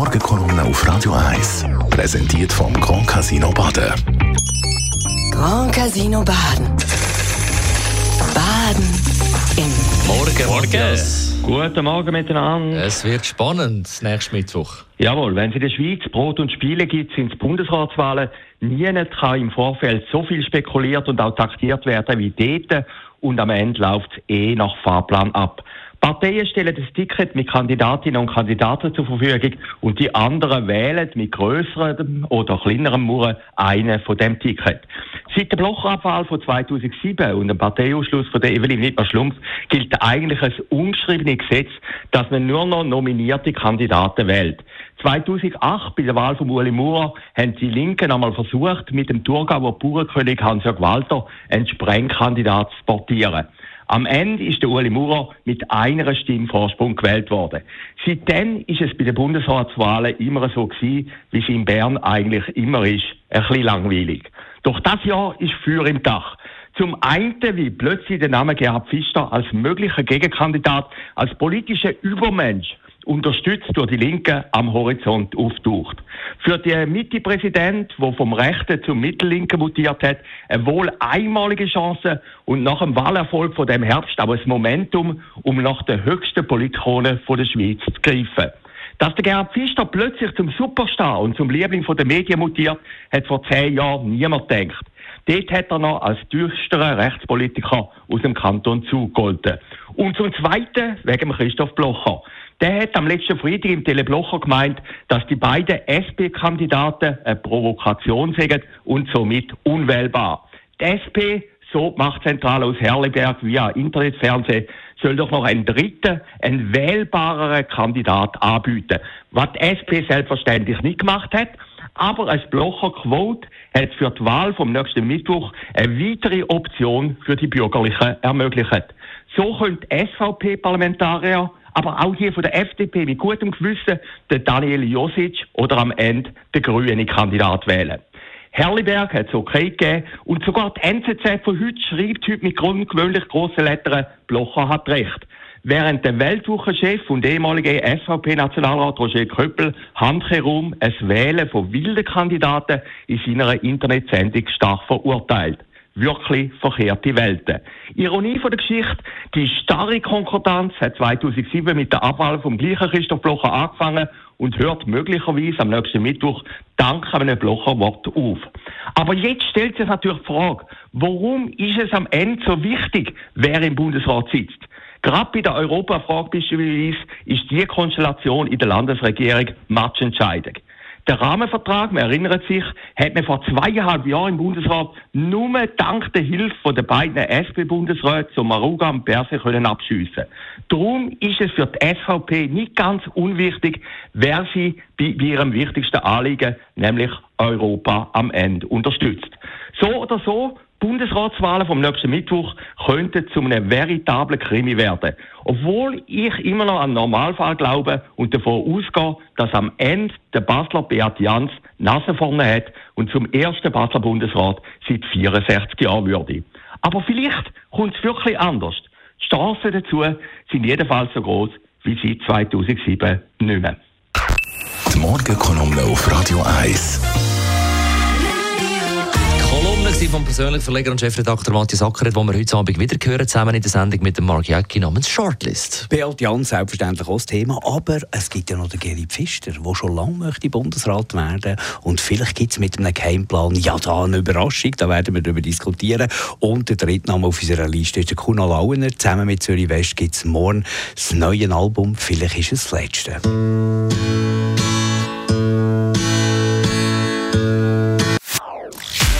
Morgenkolumne auf Radio 1. Präsentiert vom Grand Casino Baden. Grand Casino Baden. Baden im Morgen, Morgen. Guten Morgen miteinander. Es wird spannend nächsten Mittwoch. Jawohl, wenn es in der Schweiz Brot und Spiele gibt, sind es Bundesratswahlen. Niemand kann im Vorfeld so viel spekuliert und auch taktiert werden wie dort. Und am Ende läuft es eh nach Fahrplan ab. Parteien stellen das Ticket mit Kandidatinnen und Kandidaten zur Verfügung und die anderen wählen mit größerem oder kleinerem Mauern einen von dem Ticket. Seit der Blocherabwahl von 2007 und dem Parteiausschluss von der Evelyn Wittmer-Schlumpf gilt eigentlich ein ungeschriebenes Gesetz, dass man nur noch nominierte Kandidaten wählt. 2008 bei der Wahl von Ueli Maurer haben die Linken einmal versucht, mit dem Thurgauer Bauernkönig Hans-Jörg Walter einen Sprengkandidat zu portieren. Am Ende ist der Ueli Maurer mit einer Stimme Vorsprung gewählt worden. Seitdem ist es bei den Bundesratswahlen immer so gewesen, wie es in Bern eigentlich immer ist. Ein bisschen langweilig. Doch das Jahr ist für im Dach. Zum einen, wie plötzlich der Name Gerhard Pfister als möglicher Gegenkandidat, als politischer Übermensch unterstützt durch die Linke am Horizont auftaucht. Für den Mitte-Präsident, der vom Rechten zum Mittellinken mutiert hat, eine wohl einmalige Chance und nach dem Wahlerfolg von dem Herbst auch ein Momentum, um nach der höchsten Politikone der Schweiz zu greifen. Dass der Gerhard Pfister plötzlich zum Superstar und zum Liebling der Medien mutiert, hat vor zehn Jahren niemand gedacht. Dort hat er noch als düsterer Rechtspolitiker aus dem Kanton zugegolten. Und zum Zweiten wegen Christoph Blocher. Der hat am letzten Freitag im Teleblocher gemeint, dass die beiden SP-Kandidaten eine Provokation sagen und somit unwählbar. Die SP, so Machtzentrale aus Herliberg via Internetfernsehen, soll doch noch einen dritten, einen wählbareren Kandidat anbieten. Was die SP selbstverständlich nicht gemacht hat, aber als Blocher Quote hat für die Wahl vom nächsten Mittwoch eine weitere Option für die Bürgerlichen ermöglicht. So können SVP-Parlamentarier aber auch hier von der FDP mit gutem Gewissen den Daniel Josic oder am Ende den grünen Kandidat wählen. Herliberg hat es okay gegeben und sogar die NZZ von heute schreibt heute mit ungewöhnlich grossen Lettern, Blocher hat recht. Während der Weltwochenchef und ehemalige SVP-Nationalrat Roger Köppel handherum ein Wählen von wilden Kandidaten in seiner Internetsendung stark verurteilt wirklich verkehrte Welten. Ironie von der Geschichte, die starre Konkordanz hat 2007 mit der Abwahl vom gleichen Christoph Blocher angefangen und hört möglicherweise am nächsten Mittwoch dank einem Blocher Wort auf. Aber jetzt stellt sich natürlich die Frage, warum ist es am Ende so wichtig, wer im Bundesrat sitzt? Gerade bei der Europafrage beispielsweise ist die Konstellation in der Landesregierung matchentscheidend. Der Rahmenvertrag, man erinnert sich, hat man vor zweieinhalb Jahren im Bundesrat nur dank der Hilfe der beiden SP-Bundesräte zum Maruga und Perse können abschiessen. Darum ist es für die SVP nicht ganz unwichtig, wer sie bei ihrem wichtigsten Anliegen, nämlich Europa, am Ende unterstützt. So oder so Bundesratswahlen vom nächsten Mittwoch könnten zu einem veritablen Krimi werden. Obwohl ich immer noch an Normalfall glaube und davon ausgehe, dass am Ende der Basler Beat Jans Nase vorne hat und zum ersten Basler Bundesrat seit 64 Jahren würde. Aber vielleicht kommt es wirklich anders. Die Chancen dazu sind jedenfalls so groß wie seit 2007 nicht mehr. Die Morgenkolumne auf Radio 1. Kolumne vom persönlichen Verleger und Chefredakteur Matthias Ackeret, wo wir heute Abend wieder hören, zusammen in der Sendung mit dem Mark Jäcki namens Shortlist. Beat Jan selbstverständlich auch das Thema, aber es gibt ja noch den Geri Pfister, der schon lange möchte Bundesrat werden und vielleicht gibt es mit einem Geheimplan ja da eine Überraschung, da werden wir darüber diskutieren. Und der dritte Name auf unserer Liste ist der Kuno Lauener. Zusammen mit Zürich West gibt es morgen das neue Album, vielleicht ist es das letzte.